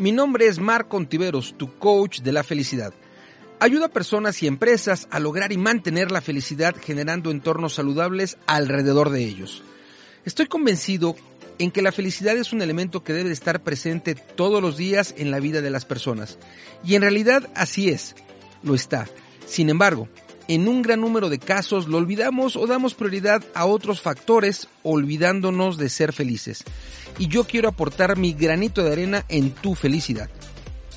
Mi nombre es Marco Ontiveros, tu coach de la felicidad. Ayuda a personas y empresas a lograr y mantener la felicidad generando entornos saludables alrededor de ellos. Estoy convencido en que la felicidad es un elemento que debe de estar presente todos los días en la vida de las personas. Y en realidad así es, lo está. Sin embargo, en un gran número de casos lo olvidamos o damos prioridad a otros factores olvidándonos de ser felices. Y yo quiero aportar mi granito de arena en tu felicidad.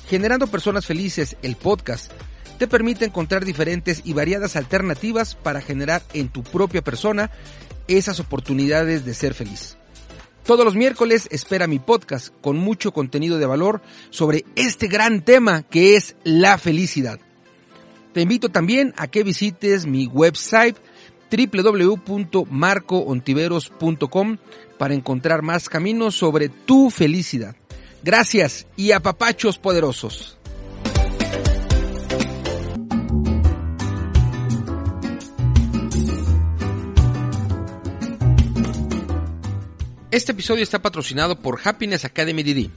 Generando Personas Felices, el podcast, te permite encontrar diferentes y variadas alternativas para generar en tu propia persona esas oportunidades de ser feliz. Todos los miércoles espera mi podcast con mucho contenido de valor sobre este gran tema que es la felicidad. Te invito también a que visites mi website www.marcoontiveros.com para encontrar más caminos sobre tu felicidad. Gracias y a papachos poderosos. Este episodio está patrocinado por Happiness Academy DD. Visita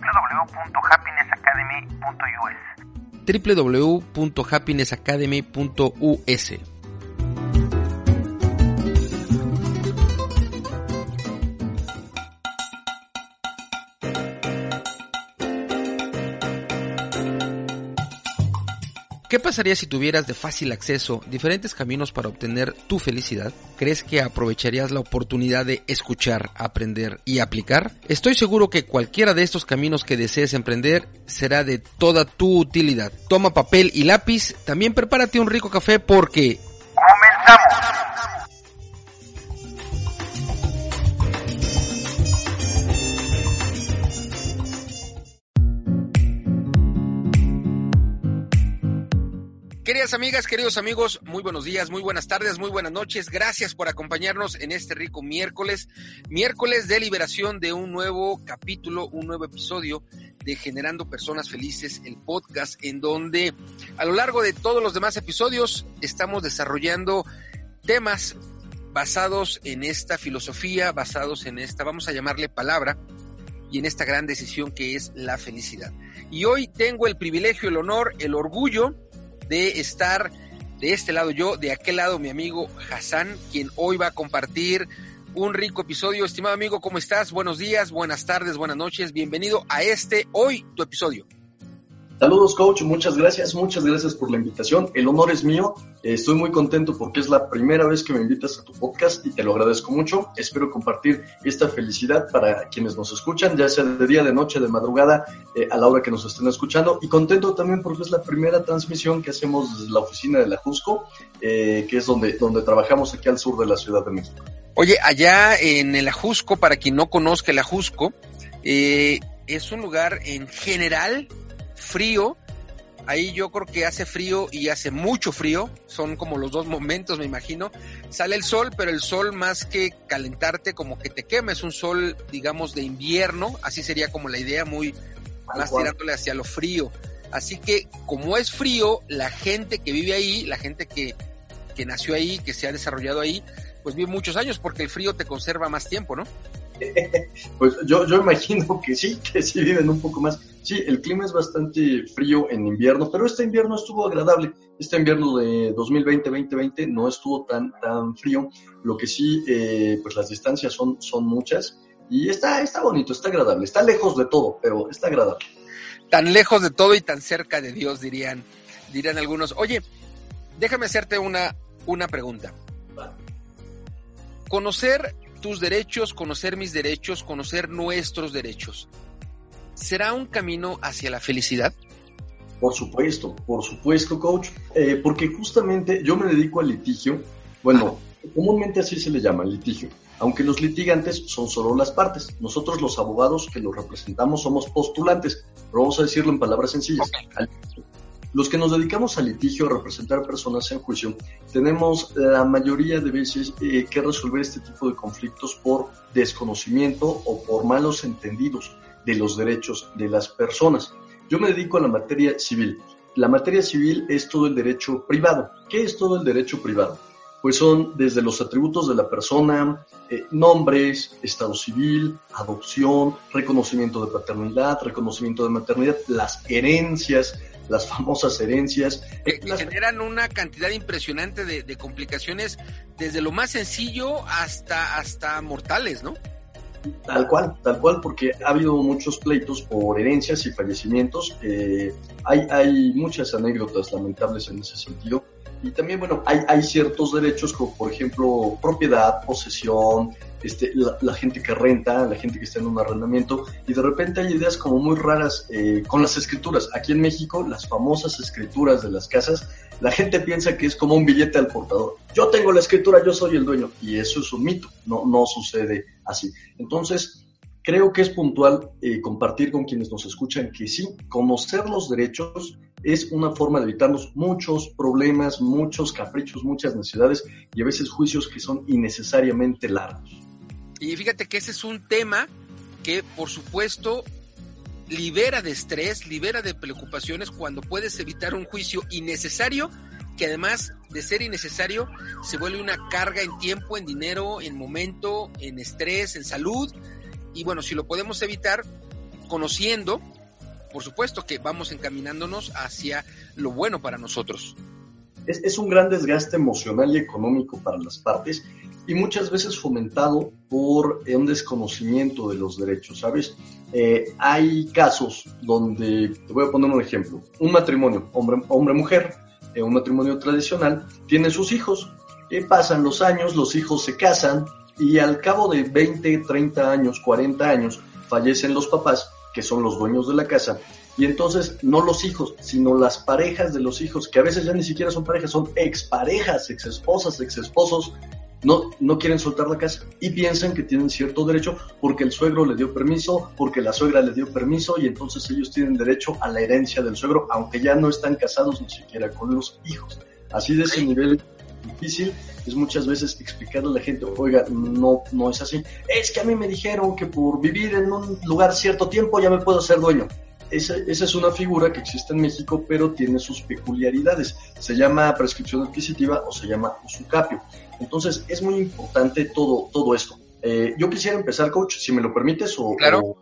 www.happinessacademy.us www.happinessacademy.us. ¿Qué pasaría si tuvieras de fácil acceso diferentes caminos para obtener tu felicidad? ¿Crees que aprovecharías la oportunidad de escuchar, aprender y aplicar? Estoy seguro que cualquiera de estos caminos que desees emprender será de toda tu utilidad. Toma papel y lápiz, también prepárate un rico café porque... ¡Comenzamos! Queridas amigas, queridos amigos, muy buenos días, muy buenas tardes, muy buenas noches. Gracias por acompañarnos en este rico miércoles, miércoles de liberación de un nuevo capítulo, un nuevo episodio de Generando Personas Felices, el podcast en donde a lo largo de todos los demás episodios estamos desarrollando temas basados en esta filosofía, basados en esta, vamos a llamarle palabra, y en esta gran decisión que es la felicidad. Y hoy tengo el privilegio, el honor, el orgullo de estar de este lado yo, de aquel lado mi amigo Hassan, quien hoy va a compartir un rico episodio. Estimado amigo, ¿cómo estás? Buenos días, buenas tardes, buenas noches. Bienvenido a este, hoy, tu episodio. Saludos, coach. Muchas gracias, muchas gracias por la invitación. El honor es mío. Estoy muy contento porque es la primera vez que me invitas a tu podcast y te lo agradezco mucho. Espero compartir esta felicidad para quienes nos escuchan, ya sea de día, de noche, de madrugada, eh, a la hora que nos estén escuchando. Y contento también porque es la primera transmisión que hacemos desde la oficina de la Jusco, eh, que es donde, donde trabajamos aquí al sur de la Ciudad de México. Oye, allá en el Ajusco, para quien no conozca el Ajusco, eh, es un lugar en general frío. Ahí yo creo que hace frío y hace mucho frío. Son como los dos momentos, me imagino. Sale el sol, pero el sol más que calentarte, como que te quema. Es un sol, digamos, de invierno. Así sería como la idea, muy más tirándole hacia lo frío. Así que, como es frío, la gente que vive ahí, la gente que, que nació ahí, que se ha desarrollado ahí, pues vive muchos años porque el frío te conserva más tiempo, ¿no? Pues yo, yo imagino que sí, que sí viven un poco más. Sí, el clima es bastante frío en invierno, pero este invierno estuvo agradable. Este invierno de 2020-2020 no estuvo tan, tan frío. Lo que sí, eh, pues las distancias son, son muchas y está, está bonito, está agradable. Está lejos de todo, pero está agradable. Tan lejos de todo y tan cerca de Dios, dirían, dirían algunos. Oye, déjame hacerte una, una pregunta. Conocer tus derechos, conocer mis derechos, conocer nuestros derechos. ¿Será un camino hacia la felicidad? Por supuesto, por supuesto, coach, eh, porque justamente yo me dedico al litigio. Bueno, comúnmente así se le llama, litigio. Aunque los litigantes son solo las partes. Nosotros los abogados que los representamos somos postulantes, pero vamos a decirlo en palabras sencillas. Los que nos dedicamos al litigio, a representar personas en juicio, tenemos la mayoría de veces eh, que resolver este tipo de conflictos por desconocimiento o por malos entendidos de los derechos de las personas. Yo me dedico a la materia civil. La materia civil es todo el derecho privado. ¿Qué es todo el derecho privado? pues son desde los atributos de la persona, eh, nombres, estado civil, adopción, reconocimiento de paternidad, reconocimiento de maternidad, las herencias, las famosas herencias. Que, generan una cantidad impresionante de, de, complicaciones, desde lo más sencillo hasta, hasta mortales, ¿no? Tal cual, tal cual, porque ha habido muchos pleitos por herencias y fallecimientos. Eh, hay, hay muchas anécdotas lamentables en ese sentido. Y también, bueno, hay, hay ciertos derechos como, por ejemplo, propiedad, posesión, este, la, gente que renta, la gente que está en un arrendamiento, y de repente hay ideas como muy raras eh, con las escrituras. Aquí en México, las famosas escrituras de las casas, la gente piensa que es como un billete al portador. Yo tengo la escritura, yo soy el dueño, y eso es un mito, no, no sucede así. Entonces, creo que es puntual eh, compartir con quienes nos escuchan que sí, conocer los derechos es una forma de evitarnos muchos problemas, muchos caprichos, muchas necesidades y a veces juicios que son innecesariamente largos. Y fíjate que ese es un tema que, por supuesto, libera de estrés, libera de preocupaciones cuando puedes evitar un juicio innecesario que además de ser innecesario se vuelve una carga en tiempo, en dinero, en momento, en estrés, en salud. Y bueno, si lo podemos evitar conociendo, por supuesto que vamos encaminándonos hacia lo bueno para nosotros. Es, es un gran desgaste emocional y económico para las partes y muchas veces fomentado por eh, un desconocimiento de los derechos, ¿sabes? Eh, hay casos donde, te voy a poner un ejemplo, un matrimonio, hombre-mujer, eh, un matrimonio tradicional, tiene sus hijos, pasan los años, los hijos se casan y al cabo de 20, 30 años, 40 años, fallecen los papás, que son los dueños de la casa, y entonces no los hijos, sino las parejas de los hijos, que a veces ya ni siquiera son parejas, son exparejas, exesposas, exesposos, no, no quieren soltar la casa y piensan que tienen cierto derecho porque el suegro le dio permiso, porque la suegra le dio permiso y entonces ellos tienen derecho a la herencia del suegro, aunque ya no están casados ni siquiera con los hijos. Así de ese nivel difícil es muchas veces explicarle a la gente, oiga, no, no es así. Es que a mí me dijeron que por vivir en un lugar cierto tiempo ya me puedo ser dueño. Esa, esa, es una figura que existe en México, pero tiene sus peculiaridades. Se llama prescripción adquisitiva o se llama usucapio. Entonces, es muy importante todo, todo esto. Eh, yo quisiera empezar, coach, si me lo permites o... Claro.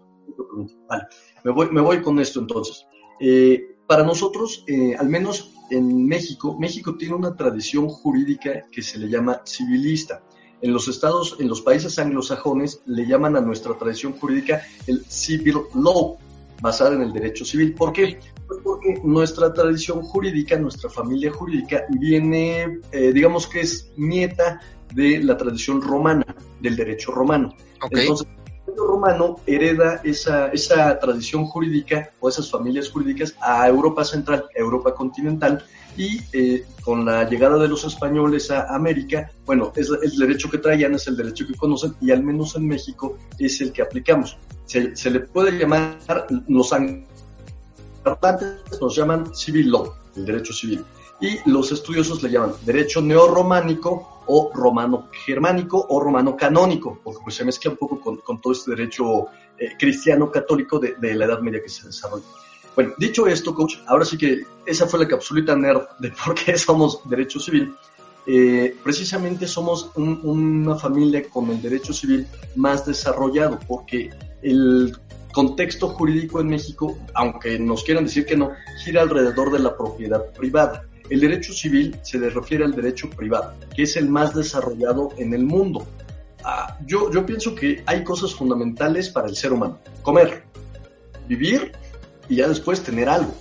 vale, me voy, me voy con esto entonces. Eh, para nosotros, eh, al menos en México, México tiene una tradición jurídica que se le llama civilista. En los estados, en los países anglosajones, le llaman a nuestra tradición jurídica el civil law, basada en el derecho civil. ¿Por qué? Pues porque nuestra tradición jurídica, nuestra familia jurídica, viene, eh, digamos que es nieta de la tradición romana, del derecho romano. Entonces, derecho romano hereda esa, esa tradición jurídica o esas familias jurídicas a Europa Central, a Europa continental, y eh, con la llegada de los españoles a América, bueno, es el derecho que traían, es el derecho que conocen y al menos en México es el que aplicamos. Se, se le puede llamar, los angloparlantes nos llaman civil law, el derecho civil, y los estudiosos le llaman derecho neorrománico o romano germánico o romano canónico, porque pues se mezcla un poco con, con todo este derecho eh, cristiano católico de, de la Edad Media que se desarrolla. Bueno, dicho esto, coach, ahora sí que esa fue la capsulita nerd de por qué somos derecho civil. Eh, precisamente somos un, una familia con el derecho civil más desarrollado, porque el contexto jurídico en México, aunque nos quieran decir que no, gira alrededor de la propiedad privada. El derecho civil se le refiere al derecho privado, que es el más desarrollado en el mundo. Ah, yo, yo pienso que hay cosas fundamentales para el ser humano. Comer, vivir y ya después tener algo.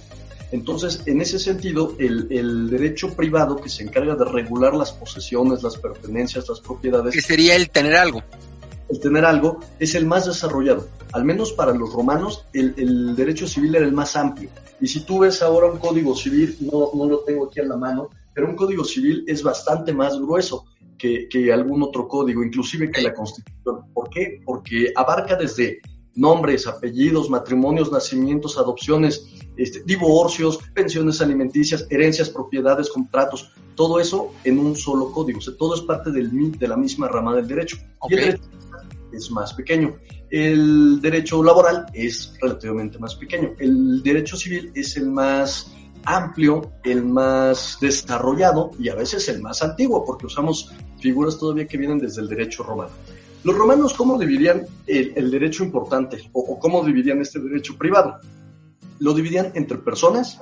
Entonces, en ese sentido, el, el, derecho privado que se encarga de regular las posesiones, las pertenencias, las propiedades. Que sería el tener algo. El tener algo es el más desarrollado. Al menos para los romanos, el, el derecho civil era el más amplio. Y si tú ves ahora un código civil, no, no lo tengo aquí a la mano, pero un código civil es bastante más grueso que, que algún otro código, inclusive que la Constitución. ¿Por qué? Porque abarca desde nombres, apellidos, matrimonios, nacimientos, adopciones, este, divorcios, pensiones alimenticias, herencias, propiedades, contratos, todo eso en un solo código. O sea, todo es parte del, de la misma rama del derecho. Okay. Y el derecho es más pequeño. El derecho laboral es relativamente más pequeño. El derecho civil es el más amplio, el más desarrollado y a veces el más antiguo, porque usamos figuras todavía que vienen desde el derecho romano. Los romanos, ¿cómo dividían el, derecho importante o, cómo dividían este derecho privado? Lo dividían entre personas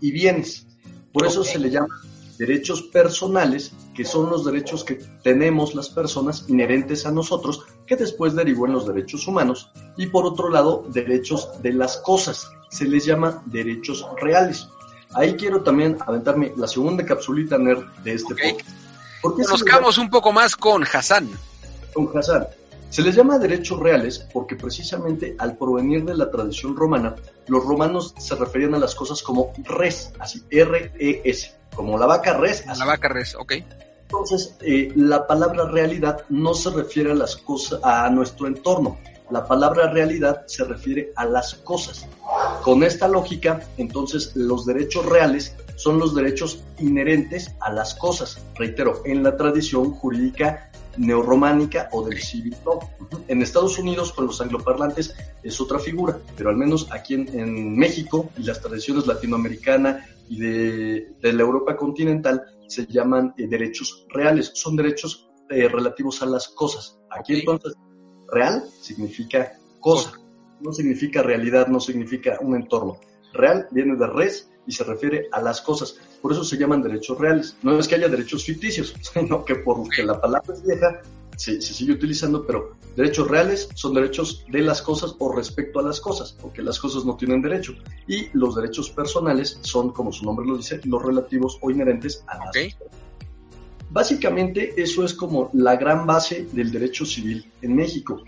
y bienes. Por eso se le llama derechos personales, que son los derechos que tenemos las personas inherentes a nosotros, que después derivó en los derechos humanos, y por otro lado, derechos de las cosas, se les llama derechos reales. Ahí quiero también aventarme la segunda capsulita nerd de este okay. podcast. Conozcamos un poco más con Hassan. Con Hassan. Se les llama derechos reales porque precisamente al provenir de la tradición romana, los romanos se referían a las cosas como res, así, R-E-S, como la vaca res. La vaca res, ok. Entonces, eh, la palabra realidad no se refiere a las cosas, a nuestro entorno. La palabra realidad se refiere a las cosas. Con esta lógica, entonces, los derechos reales son los derechos inherentes a las cosas. Reitero, en la tradición jurídica neorrománica o del civil En Estados Unidos, con los angloparlantes, es otra figura, pero al menos aquí en, México y las tradiciones latinoamericana y de, la Europa continental se llaman eh, derechos reales, son derechos eh, relativos a las cosas. Aquí entonces, real significa cosa, no significa realidad, no significa un entorno. Real viene de res y se refiere a las cosas. Por eso se llaman derechos reales. No es que haya derechos ficticios, sino que porque la palabra es vieja, se, sigue utilizando, pero derechos reales son derechos de las cosas o respecto a las cosas, porque las cosas no tienen derecho. Y los derechos personales son, como su nombre lo dice, los relativos o inherentes a las cosas. Básicamente eso es como la gran base del derecho civil en México.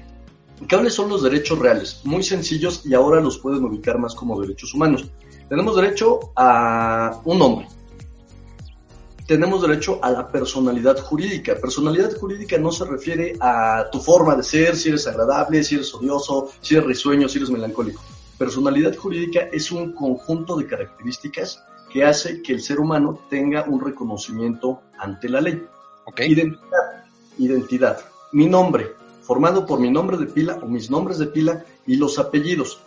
¿Cuáles son los derechos reales? Muy sencillos y ahora los pueden ubicar más como derechos humanos. Tenemos derecho a un nombre. Tenemos derecho a la personalidad jurídica. Personalidad jurídica no se refiere a tu forma de ser, si eres agradable, si eres odioso, si eres risueño, si eres melancólico. Personalidad jurídica es un conjunto de características que hace que el ser humano tenga un reconocimiento ante la ley. Identidad. Identidad. Mi nombre, formado por mi nombre de pila o mis nombres de pila y los apellidos.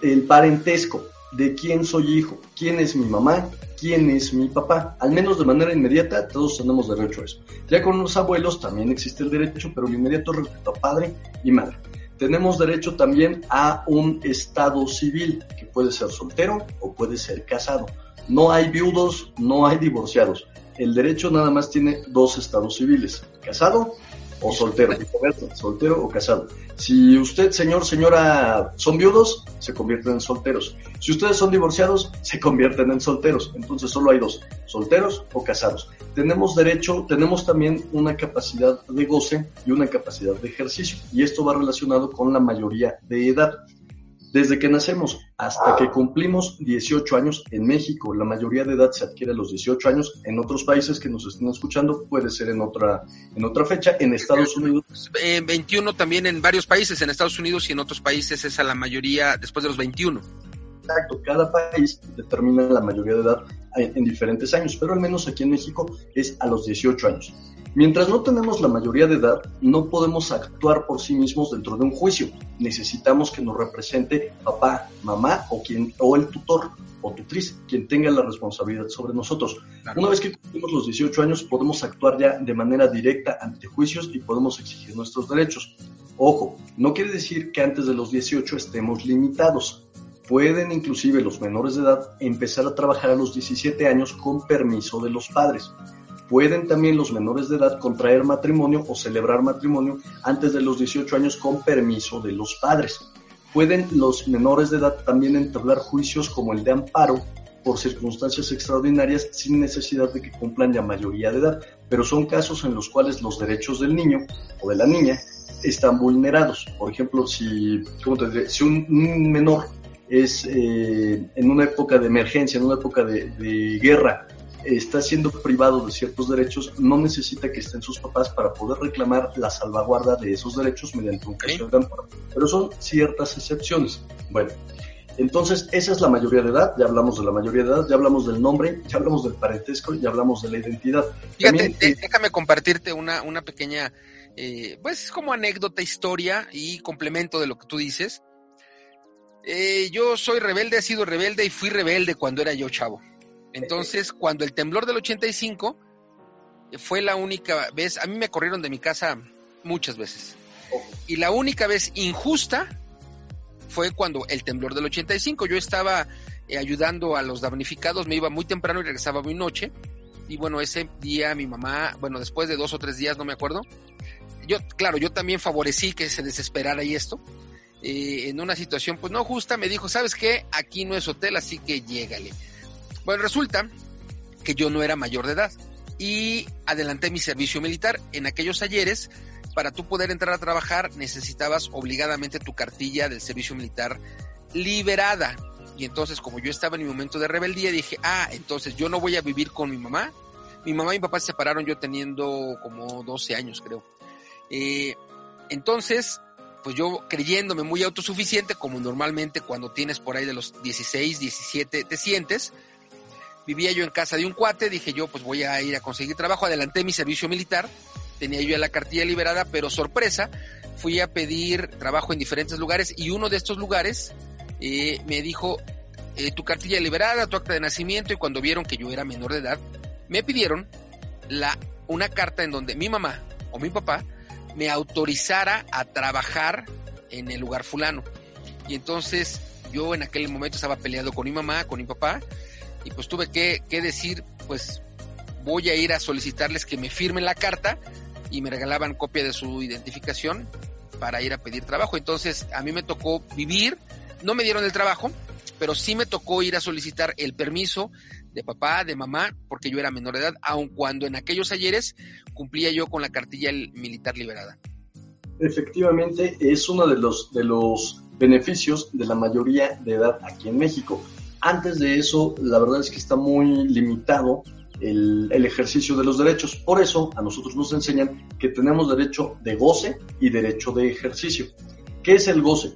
El parentesco, de quién soy hijo, quién es mi mamá, quién es mi papá. Al menos de manera inmediata todos tenemos derecho a eso. Ya con los abuelos también existe el derecho, pero el inmediato respecto a padre y madre. Tenemos derecho también a un estado civil, que puede ser soltero o puede ser casado. No hay viudos, no hay divorciados. El derecho nada más tiene dos estados civiles, casado o soltero, soltero o casado. Si usted, señor, señora, son viudos, se convierten en solteros. Si ustedes son divorciados, se convierten en solteros. Entonces solo hay dos, solteros o casados. Tenemos derecho, tenemos también una capacidad de goce y una capacidad de ejercicio. Y esto va relacionado con la mayoría de edad. Desde que nacemos hasta que cumplimos 18 años en México, la mayoría de edad se adquiere a los 18 años. En otros países que nos estén escuchando puede ser en otra en otra fecha. En Estados Unidos. 21 también en varios países, en Estados Unidos y en otros países es a la mayoría después de los 21. Exacto, cada país determina la mayoría de edad en diferentes años, pero al menos aquí en México es a los 18 años. Mientras no tenemos la mayoría de edad, no podemos actuar por sí mismos dentro de un juicio. Necesitamos que nos represente papá, mamá o, quien, o el tutor o tutriz, quien tenga la responsabilidad sobre nosotros. Una vez que cumplimos los 18 años, podemos actuar ya de manera directa ante juicios y podemos exigir nuestros derechos. Ojo, no quiere decir que antes de los 18 estemos limitados. Pueden inclusive los menores de edad empezar a trabajar a los 17 años con permiso de los padres. Pueden también los menores de edad contraer matrimonio o celebrar matrimonio antes de los 18 años con permiso de los padres. Pueden los menores de edad también entablar juicios como el de amparo por circunstancias extraordinarias sin necesidad de que cumplan la mayoría de edad, pero son casos en los cuales los derechos del niño o de la niña están vulnerados. Por ejemplo, si, un, menor es eh, en una época de emergencia, en una época de guerra, está siendo privado de ciertos derechos, no necesita que estén sus papás para poder reclamar la salvaguarda de esos derechos mediante un caso de amparo. Pero son ciertas excepciones. Bueno, entonces esa es la mayoría de edad, ya hablamos de la mayoría de edad, ya hablamos del nombre, ya hablamos del parentesco, ya hablamos de la identidad. Fíjate, eh, déjame compartirte una, una pequeña, eh, pues como anécdota, historia y complemento de lo que tú dices. Eh, yo soy rebelde, he sido rebelde y fui rebelde cuando era yo chavo. Entonces, cuando el temblor del 85 eh, fue la única vez, a mí me corrieron de mi casa muchas veces. Y la única vez injusta fue cuando el temblor del 85. Yo estaba eh, ayudando a los damnificados, me iba muy temprano y regresaba muy noche. Y bueno, ese día mi mamá, bueno, después de dos o tres días, no me acuerdo, yo, claro, yo también favorecí que se desesperara y esto. Eh, en una situación pues no justa, me dijo, ¿sabes qué? Aquí no es hotel, así que llégale. Bueno, resulta que yo no era mayor de edad y adelanté mi servicio militar. En aquellos ayeres, para tú poder entrar a trabajar, necesitabas obligadamente tu cartilla del servicio militar liberada. Y entonces, como yo estaba en mi momento de rebeldía, dije, ah, entonces yo no voy a vivir con mi mamá. Mi mamá y mi papá se separaron yo teniendo como 12 años, creo. Eh, entonces, pues yo creyéndome muy autosuficiente, como normalmente cuando tienes por ahí de los 16, 17 te sientes, vivía yo en casa de un cuate, dije yo pues voy a ir a conseguir trabajo, adelanté mi servicio militar, tenía yo la cartilla liberada, pero sorpresa, fui a pedir trabajo en diferentes lugares y uno de estos lugares eh, me dijo eh, tu cartilla liberada, tu acta de nacimiento y cuando vieron que yo era menor de edad, me pidieron la, una carta en donde mi mamá o mi papá me autorizara a trabajar en el lugar fulano. Y entonces yo en aquel momento estaba peleado con mi mamá, con mi papá, y pues tuve que, decir, pues voy a ir a solicitarles que me firmen la carta y me regalaban copia de su identificación para ir a pedir trabajo. Entonces a mí me tocó vivir, no me dieron el trabajo, pero sí me tocó ir a solicitar el permiso de papá, de mamá, porque yo era menor de edad, aun cuando en aquellos ayeres cumplía yo con la cartilla militar liberada. Efectivamente, es uno de los, de los beneficios de la mayoría de edad aquí en México. Antes de eso, la verdad es que está muy limitado el, el, ejercicio de los derechos. Por eso a nosotros nos enseñan que tenemos derecho de goce y derecho de ejercicio. ¿Qué es el goce?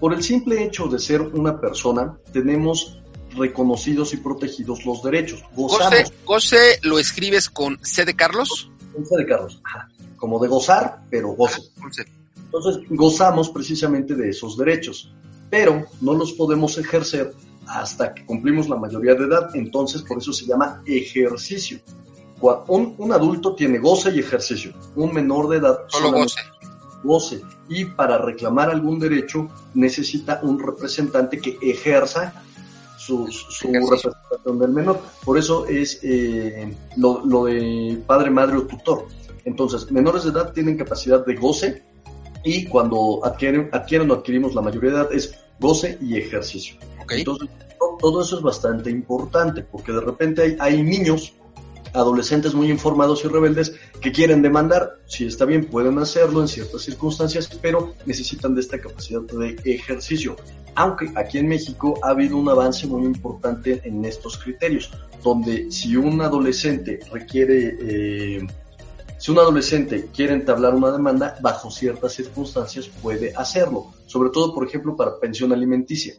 Por el simple hecho de ser una persona, tenemos reconocidos y protegidos los derechos. Gozamos. Goce, lo escribes con C de Carlos. Con C de Carlos, como de gozar, pero goce. Entonces, gozamos precisamente de esos derechos, pero no los podemos ejercer hasta que cumplimos la mayoría de edad, entonces por eso se llama ejercicio. Un, un adulto tiene goce y ejercicio, un menor de edad solo goce. goce. Y para reclamar algún derecho necesita un representante que ejerza su, representación del menor. Por eso es eh, lo, lo, de padre, madre o tutor. Entonces, menores de edad tienen capacidad de goce y cuando adquieren, adquieren o adquirimos la mayoría de edad es goce y ejercicio. Entonces, todo eso es bastante importante porque de repente hay, niños adolescentes muy informados y rebeldes que quieren demandar, si está bien pueden hacerlo en ciertas circunstancias, pero necesitan de esta capacidad de ejercicio. Aunque aquí en México ha habido un avance muy importante en estos criterios, donde si un adolescente requiere, eh, si un adolescente quiere entablar una demanda, bajo ciertas circunstancias puede hacerlo, sobre todo, por ejemplo, para pensión alimenticia.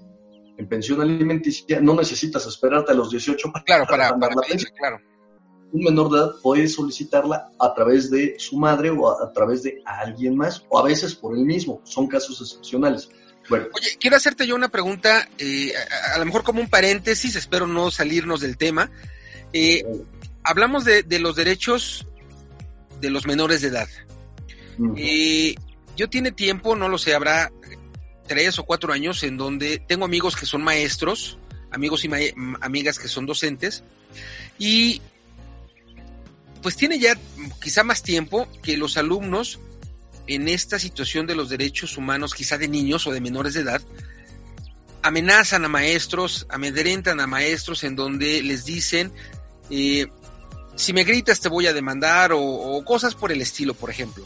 En pensión alimenticia no necesitas esperarte a los 18 para, claro, para, para, claro un menor de edad puede solicitarla a través de su madre o a, través de alguien más o a veces por él mismo. Son casos excepcionales. Bueno. Oye, quiero hacerte yo una pregunta, eh, a, lo mejor como un paréntesis, espero no salirnos del tema. Eh, hablamos de, los derechos de los menores de edad. Eh, yo tiene tiempo, no lo sé, habrá tres o cuatro años en donde tengo amigos que son maestros, amigos y amigas que son docentes, y pues tiene ya quizá más tiempo que los alumnos en esta situación de los derechos humanos, quizá de niños o de menores de edad, amenazan a maestros, amedrentan a maestros en donde les dicen, eh, si me gritas te voy a demandar o, cosas por el estilo, por ejemplo.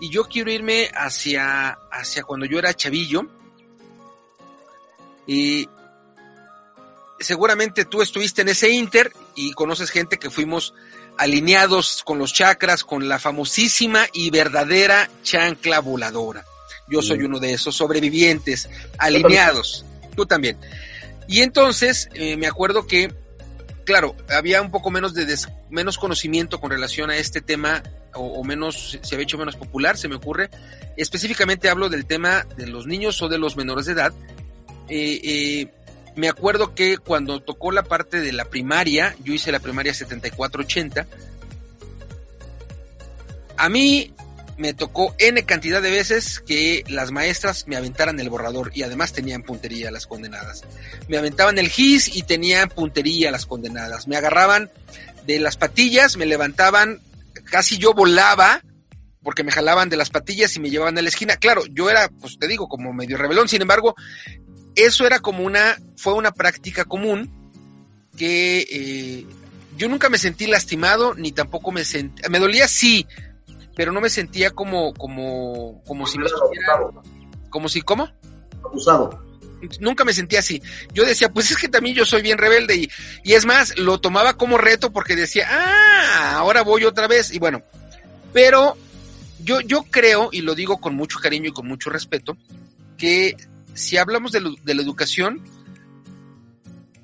Y yo quiero irme hacia, hacia cuando yo era chavillo. Y seguramente tú estuviste en ese inter y conoces gente que fuimos alineados con los chakras, con la famosísima y verdadera chancla voladora. Yo soy uno de esos sobrevivientes, alineados. Tú también. Y entonces eh, me acuerdo que, claro, había un poco menos de menos conocimiento con relación a este tema, o, o, menos, se había hecho menos popular, se me ocurre. Específicamente hablo del tema de los niños o de los menores de edad, me acuerdo que cuando tocó la parte de la primaria, yo hice la primaria 74-80, a mí me tocó N cantidad de veces que las maestras me aventaran el borrador y además tenían puntería las condenadas. Me aventaban el GIS y tenían puntería las condenadas. Me agarraban de las patillas, me levantaban, casi yo volaba porque me jalaban de las patillas y me llevaban a la esquina. Claro, yo era, pues te digo, como medio rebelón, sin embargo, eso era como una, fue una práctica común que eh, yo nunca me sentí lastimado, ni tampoco me sentí, me dolía sí, pero no me sentía como, como, como si me como si, ¿cómo? Abusado. Nunca me sentía así. Yo decía, pues es que también yo soy bien rebelde y, y es más, lo tomaba como reto porque decía, ah, ahora voy otra vez. Y bueno, pero yo, yo creo, y lo digo con mucho cariño y con mucho respeto, que si hablamos de, de la educación,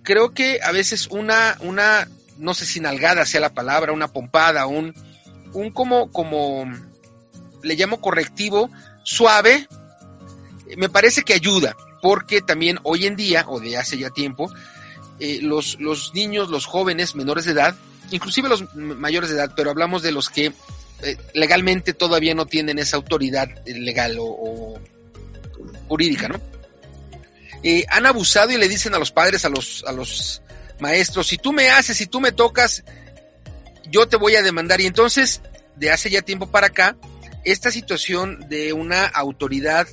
creo que a veces una, una, no sé si nalgada sea la palabra, una pompada, un, un como, como, le llamo correctivo suave, me parece que ayuda, porque también hoy en día, o de hace ya tiempo, eh, los, los niños, los jóvenes menores de edad, inclusive los mayores de edad, pero hablamos de los que eh, legalmente todavía no tienen esa autoridad legal o, o jurídica, ¿no? Eh, han abusado y le dicen a los padres, a los, a los maestros, si tú me haces, si tú me tocas, yo te voy a demandar. Y entonces, de hace ya tiempo para acá, esta situación de una autoridad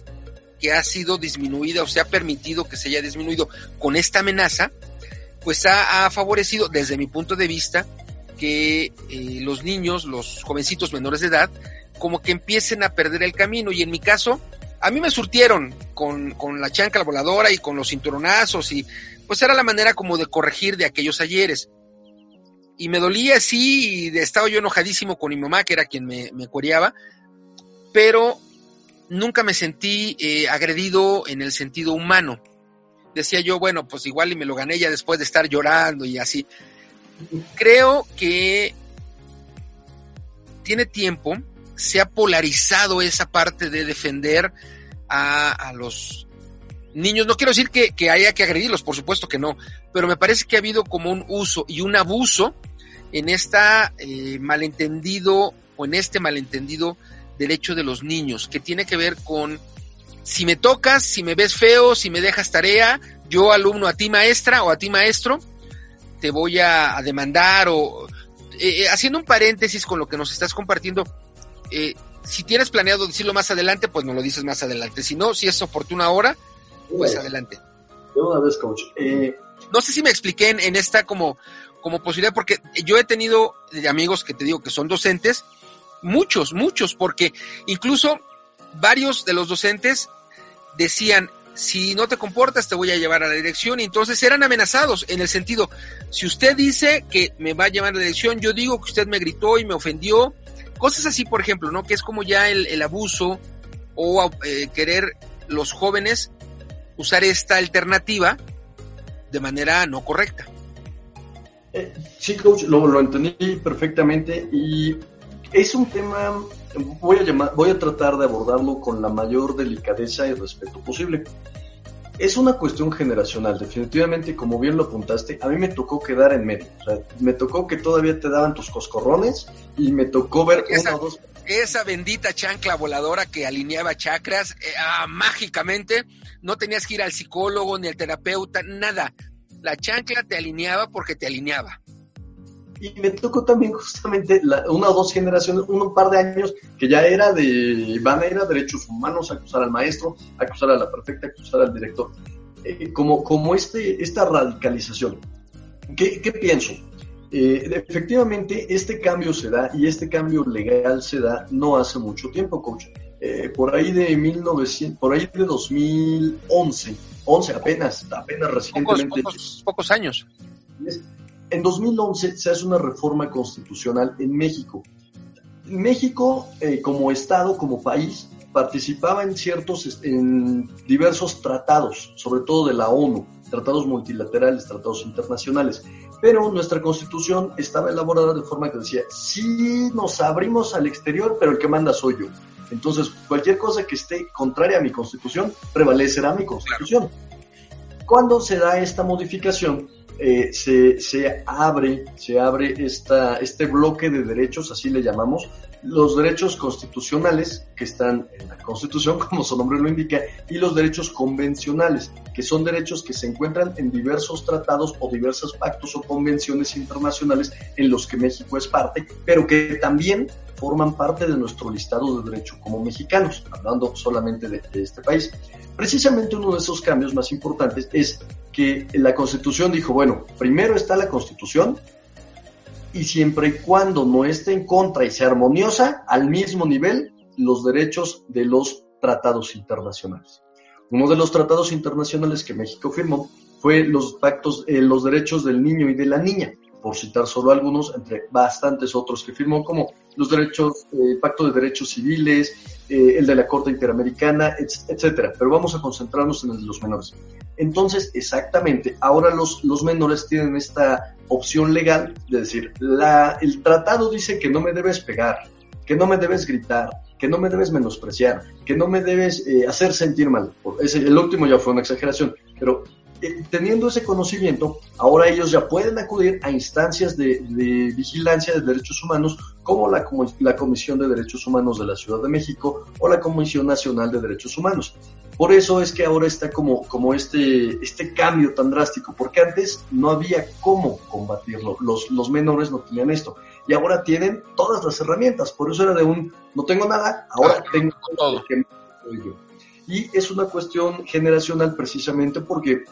que ha sido disminuida o se ha permitido que se haya disminuido con esta amenaza, pues ha, favorecido, desde mi punto de vista, que eh, los niños, los jovencitos menores de edad, como que empiecen a perder el camino. Y en mi caso, a mí me surtieron con, con la chancla voladora y con los cinturonazos y pues era la manera como de corregir de aquellos ayeres y me dolía así, y estaba yo enojadísimo con mi mamá, que era quien me, me pero nunca me sentí eh, agredido en el sentido humano. Decía yo, bueno, pues igual y me lo gané ya después de estar llorando y así. Creo que tiene tiempo, se ha polarizado esa parte de defender a, los niños. No quiero decir que, haya que agredirlos, por supuesto que no, pero me parece que ha habido como un uso y un abuso en esta eh, malentendido o en este malentendido derecho de los niños, que tiene que ver con si me tocas, si me ves feo, si me dejas tarea, yo alumno a ti maestra o a ti maestro, te voy a, demandar o eh, haciendo un paréntesis con lo que nos estás compartiendo, eh, si tienes planeado decirlo más adelante, pues no lo dices más adelante. Si no, si es oportuna ahora, pues adelante. De una vez, coach. Eh... No sé si me expliqué en, en esta como, como posibilidad, porque yo he tenido amigos que te digo que son docentes, muchos, muchos, porque incluso varios de los docentes decían, si no te comportas te voy a llevar a la dirección, y entonces eran amenazados en el sentido, si usted dice que me va a llevar a la dirección, yo digo que usted me gritó y me ofendió, cosas así, por ejemplo, ¿no? Que es como ya el, abuso o eh, querer los jóvenes usar esta alternativa de manera no correcta. Eh, sí, coach, lo, lo, entendí perfectamente y es un tema, voy a, llamar, voy a tratar de abordarlo con la mayor delicadeza y respeto posible. Es una cuestión generacional, definitivamente, como bien lo apuntaste, a mí me tocó quedar en medio. O sea, me tocó que todavía te daban tus coscorrones y me tocó ver esa, una o dos. Esa bendita chancla voladora que alineaba chakras eh, ah, mágicamente, no tenías que ir al psicólogo ni al terapeuta, nada la chancla te alineaba porque te alineaba. Y me tocó también justamente la, una o dos generaciones, un par de años, que ya era de, van a ir a derechos humanos, acusar al maestro, acusar a la perfecta, acusar al director. Eh, como, como este, esta radicalización. ¿Qué, qué pienso? Eh, efectivamente, este cambio se da y este cambio legal se da no hace mucho tiempo, coach. Eh, por ahí de 1900, por ahí de 2011 11 apenas, apenas recientemente. Pocos, pocos, pocos, años. En 2011 se hace una reforma constitucional en México. México, eh, como Estado, como país, participaba en ciertos, en diversos tratados, sobre todo de la ONU, tratados multilaterales, tratados internacionales. Pero nuestra constitución estaba elaborada de forma que decía, sí nos abrimos al exterior, pero el que manda soy yo. Entonces, cualquier cosa que esté contraria a mi constitución, prevalecerá mi constitución. Claro. Cuando se da esta modificación, eh, se, se, abre, se abre esta, este bloque de derechos, así le llamamos, los derechos constitucionales que están en la Constitución, como su nombre lo indica, y los derechos convencionales, que son derechos que se encuentran en diversos tratados o diversos pactos o convenciones internacionales en los que México es parte, pero que también forman parte de nuestro listado de derecho como mexicanos, hablando solamente de, de este país. Precisamente uno de esos cambios más importantes es que la Constitución dijo, bueno, primero está la Constitución y siempre y cuando no esté en contra y sea armoniosa, al mismo nivel los derechos de los tratados internacionales. Uno de los tratados internacionales que México firmó fue los pactos, eh, los derechos del niño y de la niña, por citar solo algunos, entre bastantes otros que firmó, como los derechos, el eh, Pacto de Derechos Civiles, eh, el de la Corte Interamericana, etcétera. Pero vamos a concentrarnos en el de los menores. Entonces, exactamente, ahora los, los menores tienen esta opción legal de decir, la, el tratado dice que no me debes pegar, que no me debes gritar, que no me debes menospreciar, que no me debes eh, hacer sentir mal. Ese, el último ya fue una exageración, pero teniendo ese conocimiento, ahora ellos ya pueden acudir a instancias de, vigilancia de derechos humanos como la, la, Comisión de Derechos Humanos de la Ciudad de México o la Comisión Nacional de Derechos Humanos. Por eso es que ahora está como, como este, este cambio tan drástico, porque antes no había cómo combatirlo, los, los menores no tenían esto, y ahora tienen todas las herramientas, por eso era de un, no tengo nada, ahora tengo todo. Y es una cuestión generacional precisamente porque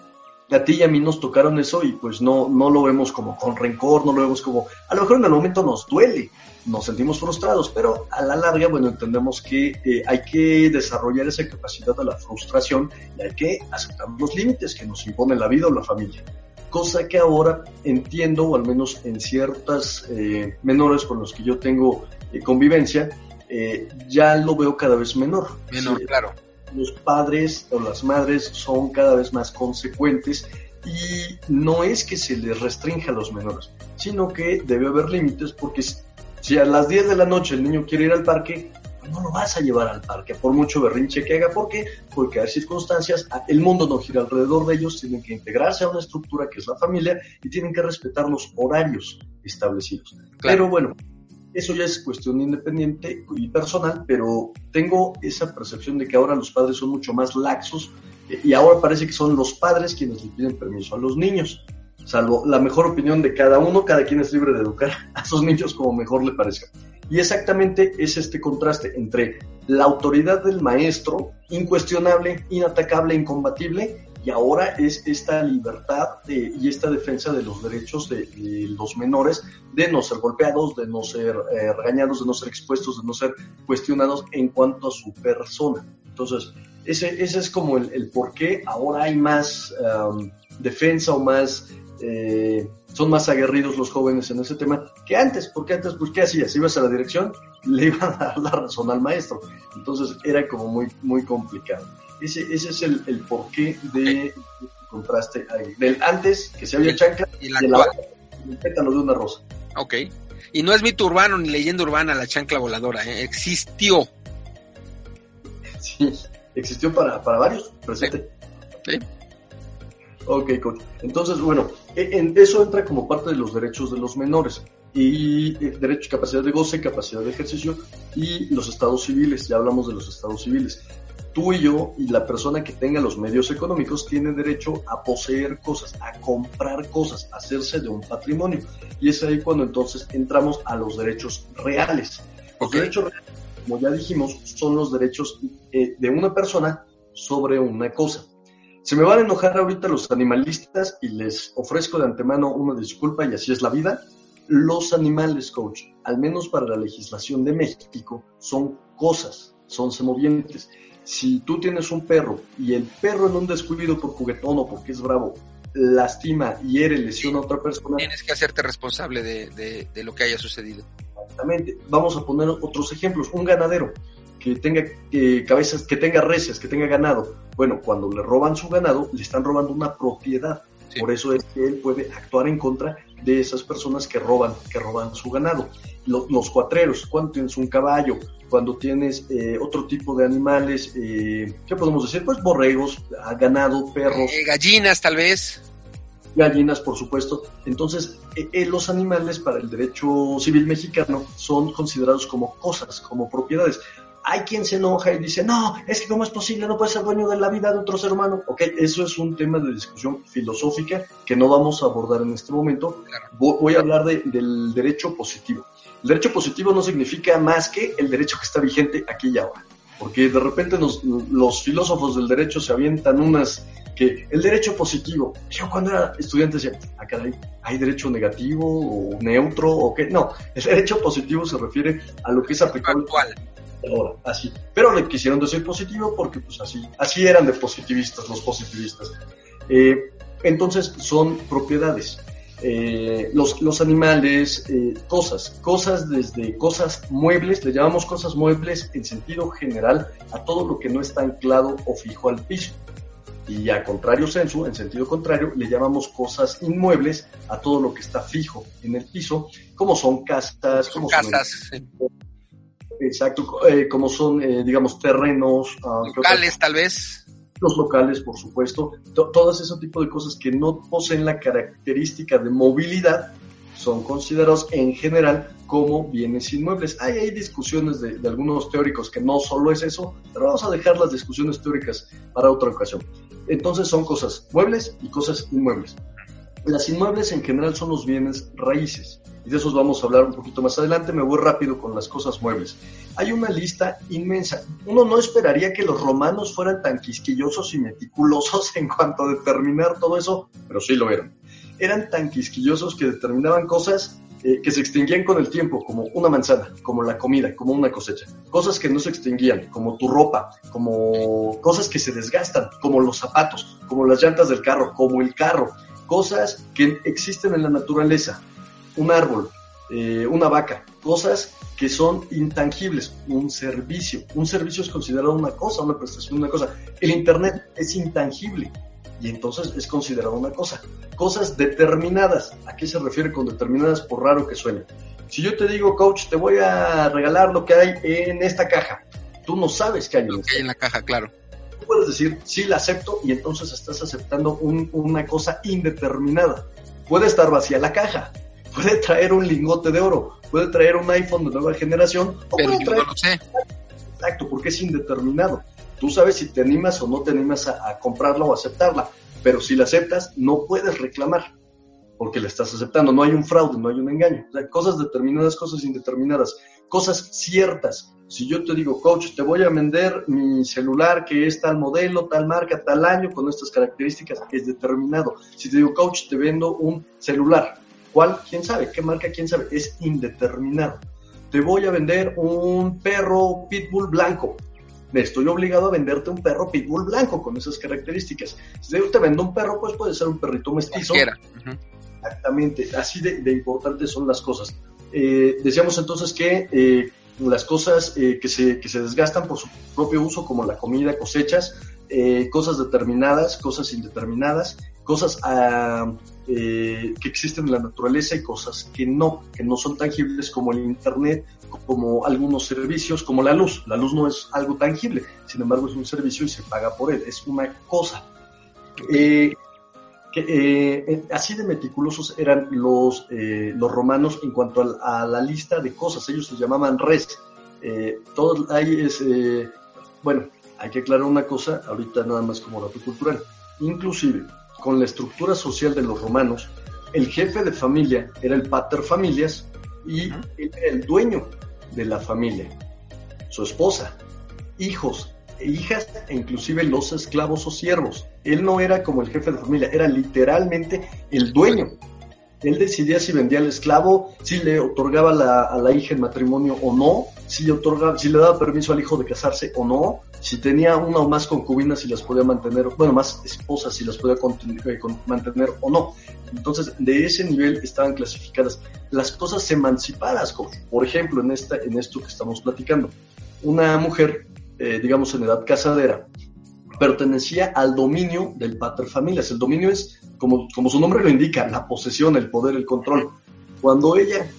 a ti y a mí nos tocaron eso y pues no, no lo vemos como con rencor, no lo vemos como, a lo mejor en el momento nos duele, nos sentimos frustrados, pero a la larga, bueno, entendemos que eh, hay que desarrollar esa capacidad de la frustración y hay que aceptar los límites que nos impone la vida o la familia. Cosa que ahora entiendo, o al menos en ciertas eh, menores con los que yo tengo eh, convivencia, ya lo veo cada vez menor. Menor, claro los padres o las madres son cada vez más consecuentes y no es que se les restrinja a los menores, sino que debe haber límites porque si a las 10 de la noche el niño quiere ir al parque, pues no lo vas a llevar al parque, por mucho berrinche que haga. ¿Por qué? Porque hay circunstancias, el mundo no gira alrededor de ellos, tienen que integrarse a una estructura que es la familia y tienen que respetar los horarios establecidos. Pero bueno, eso ya es cuestión independiente y personal, pero tengo esa percepción de que ahora los padres son mucho más laxos eh, y ahora parece que son los padres quienes le piden permiso a los niños. Salvo la mejor opinión de cada uno, cada quien es libre de educar a sus niños como mejor le parezca. Y exactamente es este contraste entre la autoridad del maestro, incuestionable, inatacable, incombatible, y ahora es esta libertad y esta defensa de los derechos de, los menores de no ser golpeados, de no ser eh, regañados, de no ser expuestos, de no ser cuestionados en cuanto a su persona. Entonces, ese, ese es como el, por qué ahora hay más um, defensa o más... Eh, son más aguerridos los jóvenes en ese tema que antes, porque antes, pues, ¿qué hacías? Ibas a la dirección, le iban a dar la razón al maestro. Entonces, era como muy, muy complicado. Ese, ese es el, el porqué de contraste ahí. Del antes, que se había chancla, y la, el pétalo de una rosa. Ok. Y no es mito urbano ni leyenda urbana la chancla voladora, ¿eh? existió. Sí, existió para, para varios, presente. Sí. Ok, coach. Entonces, bueno, e, en eso entra como parte de los derechos de los menores y eh, derecho, capacidad de goce, capacidad de ejercicio y los estados civiles. Ya hablamos de los estados civiles tú y yo y la persona que tenga los medios económicos tiene derecho a poseer cosas, a comprar cosas, a hacerse de un patrimonio. Y es ahí cuando entonces entramos a los derechos reales. Los derechos reales, como ya dijimos, son los derechos eh, de una persona sobre una cosa. Se me van a enojar ahorita los animalistas y les ofrezco de antemano una disculpa y así es la vida. Los animales, coach, al menos para la legislación de México, son cosas, son semovientes si tú tienes un perro y el perro en un descuido por juguetón o porque es bravo lastima, hiere, lesiona a otra persona. Tienes que hacerte responsable de, lo que haya sucedido. Exactamente. Vamos a poner otros ejemplos. Un ganadero que tenga eh, cabezas, que tenga reses, que tenga ganado. Bueno, cuando le roban su ganado, le están robando una propiedad. Por eso es que él puede actuar en contra de esas personas que roban, que roban su ganado. Los, los cuatreros, cuando tienes un caballo cuando tienes eh, otro tipo de animales, eh, ¿qué podemos decir? Pues borregos, ganado, perros. Eh, gallinas tal vez. Gallinas, por supuesto. Entonces, los animales para el derecho civil mexicano son considerados como cosas, como propiedades. Hay quien se enoja y dice, no, es que cómo es posible, no puede ser dueño de la vida de otro ser humano. Ok, eso es un tema de discusión filosófica que no vamos a abordar en este momento. Voy a hablar del derecho positivo. El derecho positivo no significa más que el derecho que está vigente aquí y ahora. Porque de repente los filósofos del derecho se avientan unas que el derecho positivo, yo cuando era estudiante decía, ah, caray, ¿hay derecho negativo o neutro o qué? No, el derecho positivo se refiere a lo que es aplicable ahora, así. Pero le quisieron decir positivo porque pues así, así eran de positivistas los positivistas. Eh, entonces son propiedades. Eh, los, los, animales, eh, cosas, cosas desde cosas muebles, le llamamos cosas muebles en sentido general a todo lo que no está anclado o fijo al piso. Y a contrario sensu, en sentido contrario, le llamamos cosas inmuebles a todo lo que está fijo en el piso, como son casas, como casas, exacto, eh, como son, digamos, terrenos, ah, locales tal vez los locales, por supuesto, todas ese tipo de cosas que no poseen la característica de movilidad son considerados en general como bienes inmuebles. Hay, hay discusiones de, algunos teóricos que no solo es eso, pero vamos a dejar las discusiones teóricas para otra ocasión. Entonces son cosas muebles y cosas inmuebles. Las inmuebles en general son los bienes raíces y de esos vamos a hablar un poquito más adelante. Me voy rápido con las cosas muebles. Hay una lista inmensa. Uno no esperaría que los romanos fueran tan quisquillosos y meticulosos en cuanto a determinar todo eso, pero sí lo eran. Eran tan quisquillosos que determinaban cosas eh, que se extinguían con el tiempo, como una manzana, como la comida, como una cosecha. Cosas que no se extinguían, como tu ropa, como cosas que se desgastan, como los zapatos, como las llantas del carro, como el carro. Cosas que existen en la naturaleza, un árbol, eh, una vaca, cosas que son intangibles, un servicio. Un servicio es considerado una cosa, una prestación, una cosa. El Internet es intangible y entonces es considerado una cosa. Cosas determinadas. ¿A qué se refiere con determinadas por raro que suene? Si yo te digo, coach, te voy a regalar lo que hay en esta caja, tú no sabes qué hay en, hay en la caja, claro. Puedes decir, sí, la acepto y entonces estás aceptando una cosa indeterminada. Puede estar vacía la caja, puede traer un lingote de oro, puede traer un iPhone de nueva generación, o Pero puede traer... no lo sé. Exacto, porque es indeterminado. Tú sabes si te animas o no te animas a, comprarla o aceptarla, pero si la aceptas, no puedes reclamar, porque la estás aceptando. No hay un fraude, no hay un engaño. cosas determinadas, cosas indeterminadas, cosas ciertas. Si yo te digo, coach, te voy a vender mi celular que es tal modelo, tal marca, tal año, con estas características, es determinado. Si te digo, coach, te vendo un celular, ¿Cuál? ¿Quién sabe? ¿Qué marca? ¿Quién sabe? Es indeterminado. Te voy a vender un perro pitbull blanco. Me estoy obligado a venderte un perro pitbull blanco con esas características. Si yo te vendo un perro, pues puede ser un perrito mestizo. Exactamente. Así de, importantes son las cosas. Eh, decíamos entonces que eh, las cosas eh, que, se, que se desgastan por su propio uso, como la comida, cosechas, cosas determinadas, cosas indeterminadas, cosas ah, eh, que existen en la naturaleza y cosas que no, que no son tangibles como el Internet, como algunos servicios, como la luz. La luz no es algo tangible, sin embargo es un servicio y se paga por él, es una cosa. Eh, eh, así de meticulosos eran los, los romanos en cuanto a, la lista de cosas, ellos se llamaban res. todo ahí es, bueno, hay que aclarar una cosa, ahorita nada más como dato cultural. Inclusive, con la estructura social de los romanos, el jefe de familia era el pater familias y era el dueño de la familia, su esposa, hijos hijas e inclusive los esclavos o siervos. Él no era como el jefe de familia, era literalmente el dueño. Él decidía si vendía al esclavo, si le otorgaba a la hija en matrimonio o no, si, otorgaba, si le daba permiso al hijo de casarse o no, si tenía una o más concubinas, si las podía mantener, bueno, más esposas, si las podía eh, mantener o no. Entonces, de ese nivel estaban clasificadas las cosas emancipadas, por ejemplo, en, esta, en esto que estamos platicando. Una mujer, eh, digamos, en edad casadera, pertenecía al dominio del pater familias. El dominio es, como, como su nombre lo indica, la posesión, el poder, el control. Cuando ella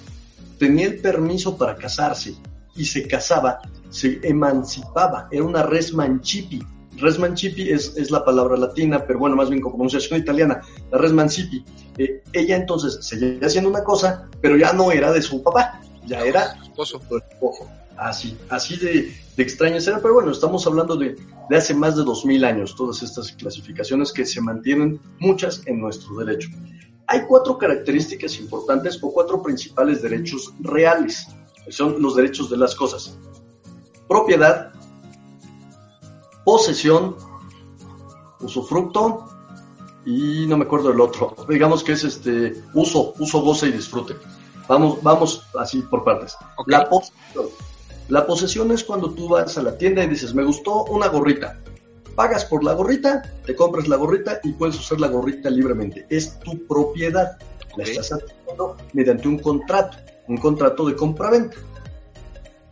tenía el permiso para casarse y se casaba, se emancipaba, era una res mancipi. Res mancipi es, es la palabra latina, pero bueno, más bien con pronunciación italiana, la res mancipi. Eh, ella entonces seguía haciendo una cosa, pero ya no era de su papá, ya era Su esposo. su esposo. Así, así de, de extrañas era, pero bueno, estamos hablando de, de hace más de 2000 años, todas estas clasificaciones que se mantienen, muchas en nuestro derecho. Hay cuatro características importantes o cuatro principales derechos reales, que son los derechos de las cosas. Propiedad, posesión, usufructo y no me acuerdo del otro. Digamos que es este uso, uso, goce y disfrute. Vamos, vamos así por partes. La posesión. La posesión es cuando tú vas a la tienda y dices, me gustó una gorrita. Pagas por la gorrita, te compras la gorrita y puedes usar la gorrita libremente. Es tu propiedad. La estás adquiriendo mediante un contrato, un contrato de compraventa.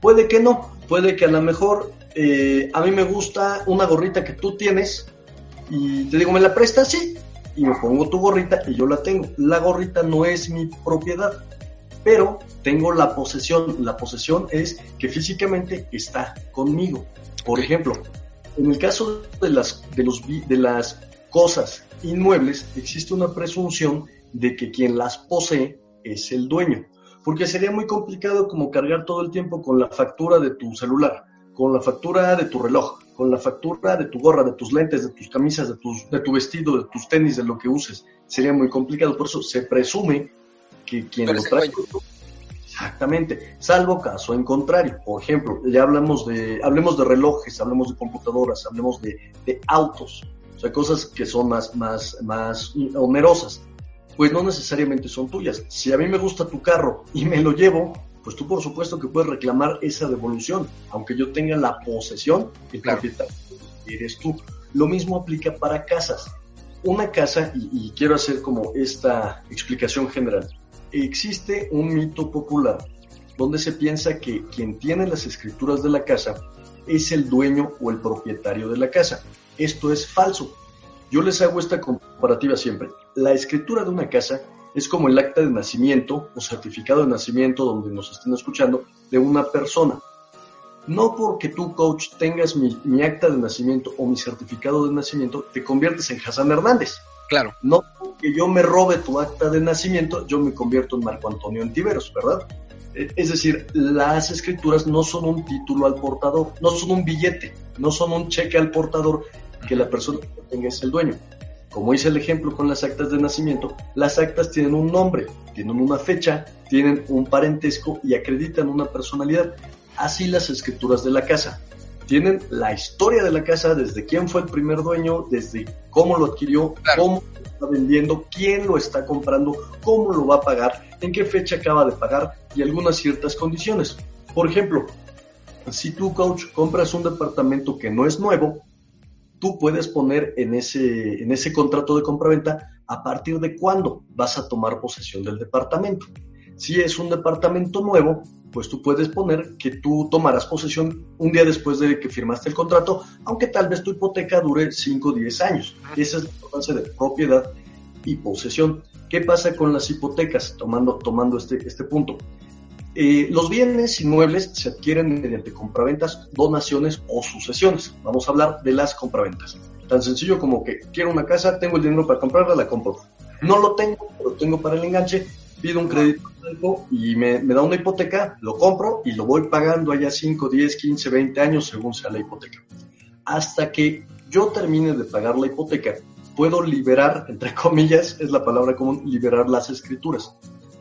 Puede que no, puede que a lo mejor eh, a mí me gusta una gorrita que tú tienes y te digo, ¿me la prestas? Sí. Y me pongo tu gorrita y yo la tengo. La gorrita no es mi propiedad, pero tengo la posesión. La posesión es que físicamente está conmigo. Por ejemplo, en el caso de las, de, los, de las cosas inmuebles, existe una presunción de que quien las posee es el dueño. Porque sería muy complicado como cargar todo el tiempo con la factura de tu celular, con la factura de tu reloj, con la factura de tu gorra, de tus lentes, de tus camisas, de, tus, de tu vestido, de tus tenis, de lo que uses. Sería muy complicado. Por eso se presume que quien lo trae. Exactamente, salvo caso en contrario. Por ejemplo, ya hablamos de, hablemos de relojes, hablemos de computadoras, hablemos de, de autos, o sea, cosas que son más, más, más onerosas. Pues no necesariamente son tuyas. Si a mí me gusta tu carro y me lo llevo, pues tú por supuesto que puedes reclamar esa devolución, aunque yo tenga la posesión, el Claro. propietario eres tú. Lo mismo aplica para casas. Una casa, y, y quiero hacer como esta explicación general, existe un mito popular donde se piensa que quien tiene las escrituras de la casa es el dueño o el propietario de la casa. Esto es falso. Yo les hago esta comparativa siempre. La escritura de una casa es como el acta de nacimiento o certificado de nacimiento donde nos estén escuchando de una persona. No porque tú, coach, tengas mi, mi acta de nacimiento o mi certificado de nacimiento, te conviertes en Hassan Hernández. Claro. No porque yo me robe tu acta de nacimiento, yo me convierto en Marco Antonio Antiveros, ¿verdad? Eh, Es decir, las escrituras no son un título al portador, no son un billete, no son un cheque al portador que la persona que tenga es el dueño. Como hice el ejemplo con las actas de nacimiento, las actas tienen un nombre, tienen una fecha, tienen un parentesco y acreditan una personalidad. Así las escrituras de la casa. Tienen la historia de la casa, desde quién fue el primer dueño, desde cómo lo adquirió, Claro. cómo lo está vendiendo, quién lo está comprando, cómo lo va a pagar, en qué fecha acaba de pagar y algunas ciertas condiciones. Por ejemplo, si tú, coach, compras un departamento que no es nuevo, tú puedes poner en ese, en ese contrato de compraventa a partir de cuándo vas a tomar posesión del departamento. Si es un departamento nuevo, pues tú puedes poner que tú tomarás posesión un día después de que firmaste el contrato, aunque tal vez tu hipoteca dure 5 o 10 años. Esa es la importancia de propiedad y posesión. ¿Qué pasa con las hipotecas? Tomando, tomando este, este punto. Eh, los bienes inmuebles se adquieren mediante compraventas, donaciones o sucesiones. Vamos a hablar de las compraventas. Tan sencillo como que quiero una casa, tengo el dinero para comprarla, la compro. No lo tengo, pero tengo para el enganche, pido un crédito y me, me da una hipoteca, lo compro y lo voy pagando allá 5, 10, 15, 20 años según sea la hipoteca. Hasta que yo termine de pagar la hipoteca, puedo liberar, entre comillas, es la palabra común, liberar las escrituras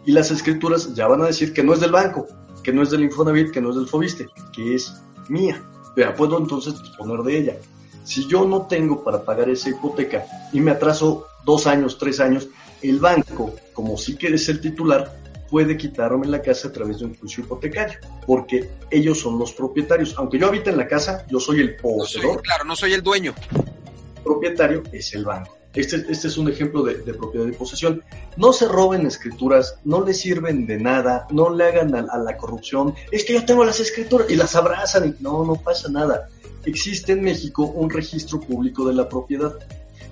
y las escrituras ya van a decir que no es del banco, que no es del Infonavit, que no es del Fobiste, que es mía. Pero puedo entonces disponer de ella. Si yo no tengo para pagar esa hipoteca y me atraso dos años, tres años, el banco, como si quieres el titular, puede quitarme la casa a través de un juicio hipotecario, porque ellos son los propietarios. Aunque yo habite en la casa, yo soy el No soy- poseedor, claro, no soy el dueño. el propietario es el banco. Este, este es un ejemplo de, de propiedad y posesión. No se roben escrituras, no le sirven de nada, no le hagan a, a la corrupción. Es que yo tengo las escrituras y las abrazan y no, no pasa nada. Existe en México un registro público de la propiedad.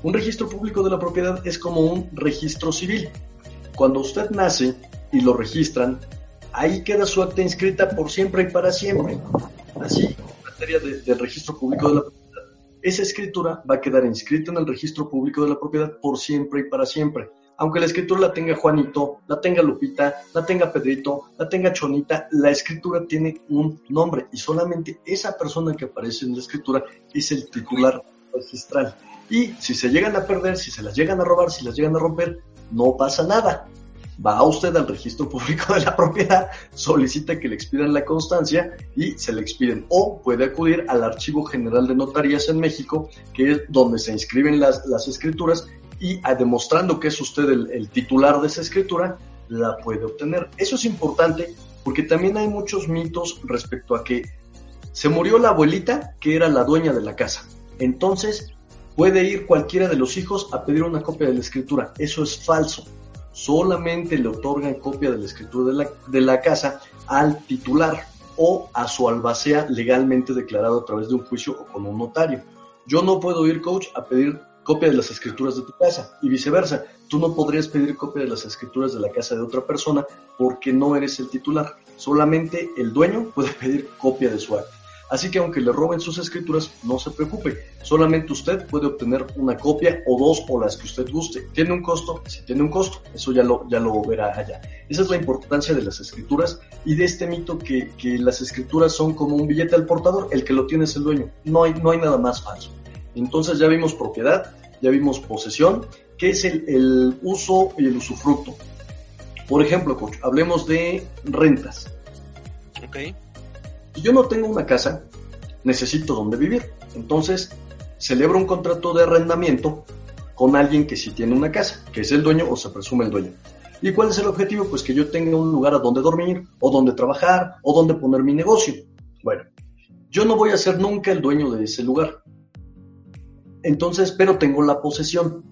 Un registro público de la propiedad es como un registro civil. Cuando usted nace y lo registran, ahí queda su acta inscrita por siempre y para siempre. Así, en materia de- del registro público de la propiedad, esa escritura va a quedar inscrita en el registro público de la propiedad por siempre y para siempre. Aunque la escritura la tenga Juanito, la tenga Lupita, la tenga Pedrito, la tenga Chonita, la escritura tiene un nombre y solamente esa persona que aparece en la escritura es el titular Y si se llegan a perder, si se las llegan a robar, si las llegan a romper, no pasa nada. Va usted al registro público de la propiedad, solicita que le expidan la constancia y se le expiden. O puede acudir al Archivo General de Notarías en México, que es donde se inscriben las, las escrituras y a- demostrando que es usted el, el titular de esa escritura, la puede obtener. Eso es importante porque también hay muchos mitos respecto a que se murió la abuelita que era la dueña de la casa. Entonces puede ir cualquiera de los hijos a pedir una copia de la escritura. Eso es falso. Solamente le otorgan copia de la escritura de la, de la casa al titular o a su albacea legalmente declarado a través de un juicio o con un notario. Yo no puedo ir, coach, a pedir copia de las escrituras de tu casa y viceversa. Tú no podrías pedir copia de las escrituras de la casa de otra persona porque no eres el titular. Solamente el dueño puede pedir copia de su acta. Así que aunque le roben sus escrituras, no se preocupe. Solamente usted puede obtener una copia o dos o las que usted guste. ¿Tiene un costo? Sí, tiene un costo. Eso ya lo, ya lo verá allá. Esa es la importancia de las escrituras y de este mito que, que las escrituras son como un billete al portador. El que lo tiene es el dueño. No hay, no hay nada más falso. Entonces ya vimos propiedad, ya vimos posesión, que es el, el uso y el usufructo. Por ejemplo, coach, hablemos de rentas. Ok. Si yo no tengo una casa, necesito donde vivir. Entonces, celebro un contrato de arrendamiento con alguien que sí tiene una casa, que es el dueño o se presume el dueño. ¿Y cuál es el objetivo? Pues que yo tenga un lugar a donde dormir, o donde trabajar, o donde poner mi negocio. Bueno, yo no voy a ser nunca el dueño de ese lugar. Entonces, pero tengo la posesión.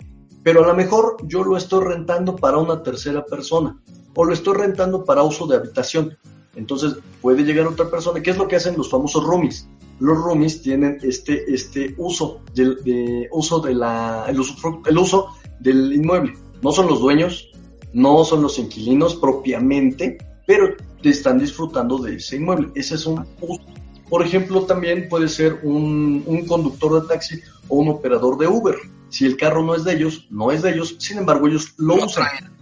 Pero a lo mejor yo lo estoy rentando para una tercera persona, o lo estoy rentando para uso de habitación. Entonces puede llegar otra persona. ¿Qué es lo que hacen los famosos roomies? Los roomies tienen este, este uso, del de, uso de la, el, uso, el uso del inmueble. No son los dueños, no son los inquilinos propiamente, pero están disfrutando de ese inmueble. Ese es un uso. Por ejemplo, también puede ser un, un conductor de taxi o un operador de Uber. Si el carro no es de ellos, no es de ellos, sin embargo ellos lo Lo usan.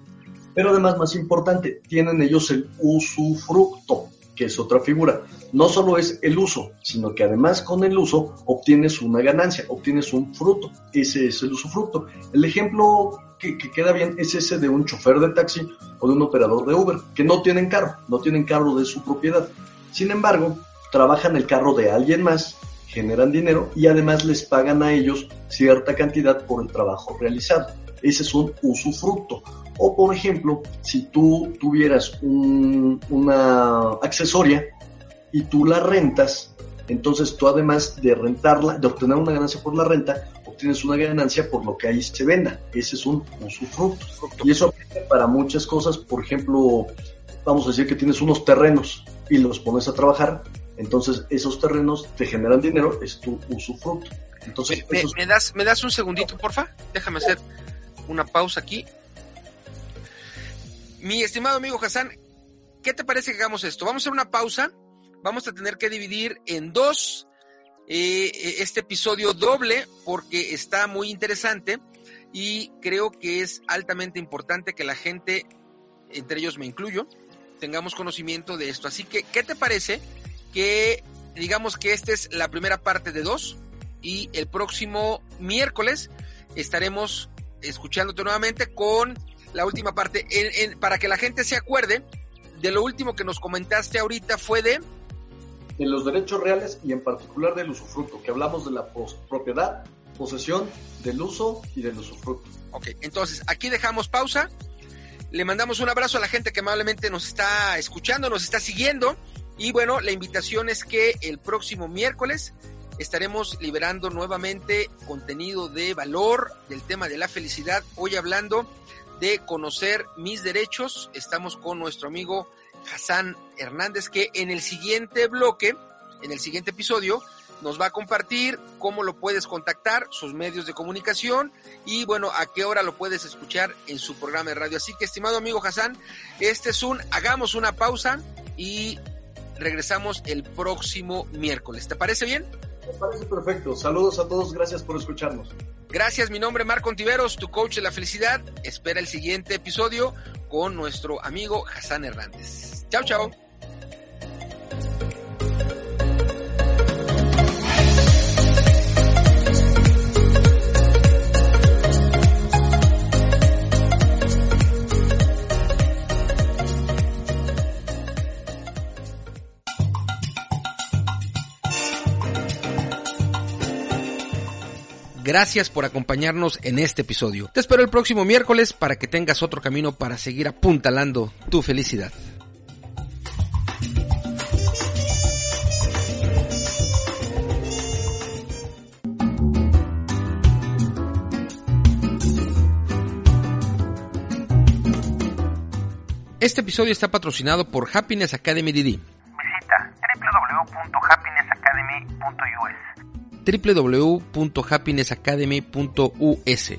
Pero además, más importante, tienen ellos el usufructo, que es otra figura. No solo es el uso, sino que además con el uso obtienes una ganancia, obtienes un fruto. Ese es el usufructo. El ejemplo que queda bien es ese de un chofer de taxi o de un operador de Uber, que no tienen carro, no tienen carro de su propiedad. Sin embargo, trabajan el carro de alguien más, generan dinero y además les pagan a ellos cierta cantidad por el trabajo realizado. Ese es un usufructo. O por ejemplo, si tú tuvieras un- una accesoria y tú la rentas, entonces tú además de rentarla, de obtener una ganancia por la renta, obtienes una ganancia por lo que ahí se venda. Ese es un usufructo. Y eso aplica para muchas cosas. Por ejemplo, vamos a decir que tienes unos terrenos y los pones a trabajar, entonces esos terrenos te generan dinero, es tu usufructo. Entonces, ¿Me, me das, ¿Me das un segundito, porfa? Déjame hacer una pausa aquí. Mi estimado amigo Hassan, ¿qué te parece que hagamos esto? Vamos a hacer una pausa. Vamos a tener que dividir en dos eh, este episodio doble porque está muy interesante y creo que es altamente importante que la gente, entre ellos me incluyo, tengamos conocimiento de esto. Así que, ¿qué te parece que digamos que esta es la primera parte de dos y el próximo miércoles estaremos escuchándote nuevamente con la última parte En- en- para que la gente se acuerde de lo último que nos comentaste ahorita fue de de los derechos reales y en particular del usufructo, que hablamos de la propiedad, posesión, del uso y del usufructo. Ok, entonces aquí dejamos pausa. Le mandamos un abrazo a la gente que amablemente nos está escuchando, nos está siguiendo. Y bueno, la invitación es que el próximo miércoles estaremos liberando nuevamente contenido de valor del tema de la felicidad. Hoy hablando de conocer mis derechos. Estamos con nuestro amigo Hassan Hernández, que en el siguiente bloque, en el siguiente episodio, nos va a compartir cómo lo puedes contactar, sus medios de comunicación y bueno, a qué hora lo puedes escuchar en su programa de radio. Así que, estimado amigo Hassan, este es un, hagamos una pausa y regresamos el próximo miércoles. ¿Te parece bien? Me parece perfecto. Saludos a todos, gracias por escucharnos. Gracias, mi nombre es Marco Ontiveros, tu coach de la felicidad. Espera el siguiente episodio con nuestro amigo Hassan Hernández. Chao, chao. Gracias por acompañarnos en este episodio. Te espero el próximo miércoles para que tengas otro camino para seguir apuntalando tu felicidad. Este episodio está patrocinado por Happiness Academy DD. Visita www.happinessacademy.us www.happinessacademy.us.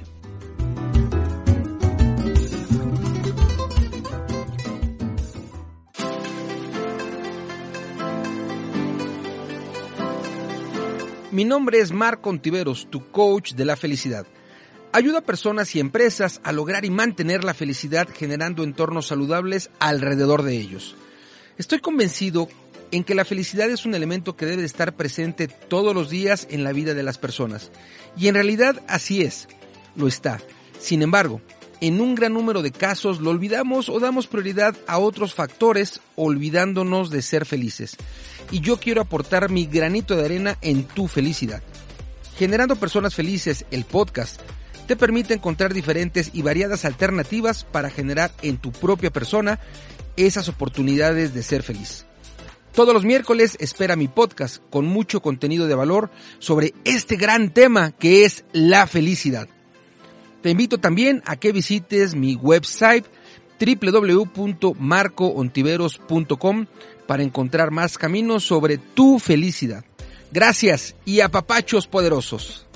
Mi nombre es Marco Ontiveros, tu coach de la felicidad. Ayuda a personas y empresas a lograr y mantener la felicidad generando entornos saludables alrededor de ellos. Estoy convencido en que la felicidad es un elemento que debe de estar presente todos los días en la vida de las personas. Y en realidad así es, lo está. Sin embargo, en un gran número de casos lo olvidamos o damos prioridad a otros factores olvidándonos de ser felices. Y yo quiero aportar mi granito de arena en tu felicidad. Generando Personas Felices, el podcast, te permite encontrar diferentes y variadas alternativas para generar en tu propia persona esas oportunidades de ser feliz. Todos los miércoles espera mi podcast con mucho contenido de valor sobre este gran tema que es la felicidad. Te invito también a que visites mi website www.marcoontiveros.com para encontrar más caminos sobre tu felicidad. Gracias y a papachos poderosos.